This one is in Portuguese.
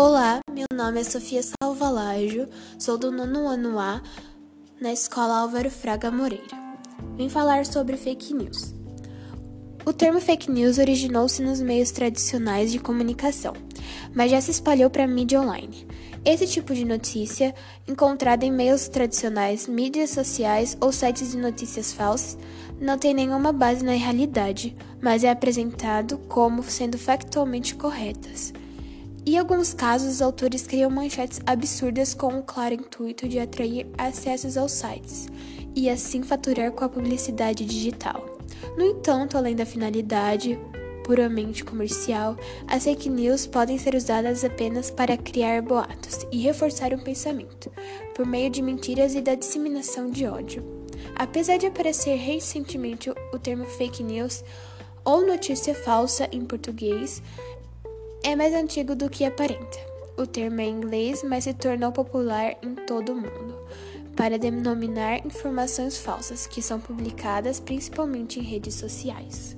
Olá, meu nome é Sofia Salvalajo, sou do nono ano A na Escola Álvaro Fraga Moreira. Vim falar sobre fake news. O termo fake news originou-se nos meios tradicionais de comunicação, mas já se espalhou para a mídia online. Esse tipo de notícia, encontrada em meios tradicionais, mídias sociais ou sites de notícias falsas, não tem nenhuma base na realidade, mas é apresentado como sendo factualmente corretas. Em alguns casos, os autores criam manchetes absurdas com o claro intuito de atrair acessos aos sites e assim faturar com a publicidade digital. No entanto, além da finalidade puramente comercial, as fake news podem ser usadas apenas para criar boatos e reforçar um pensamento, por meio de mentiras e da disseminação de ódio. Apesar de aparecer recentemente o termo fake news ou notícia falsa em português, é mais antigo do que aparenta. O termo é inglês, mas se tornou popular em todo o mundo para denominar informações falsas que são publicadas principalmente em redes sociais.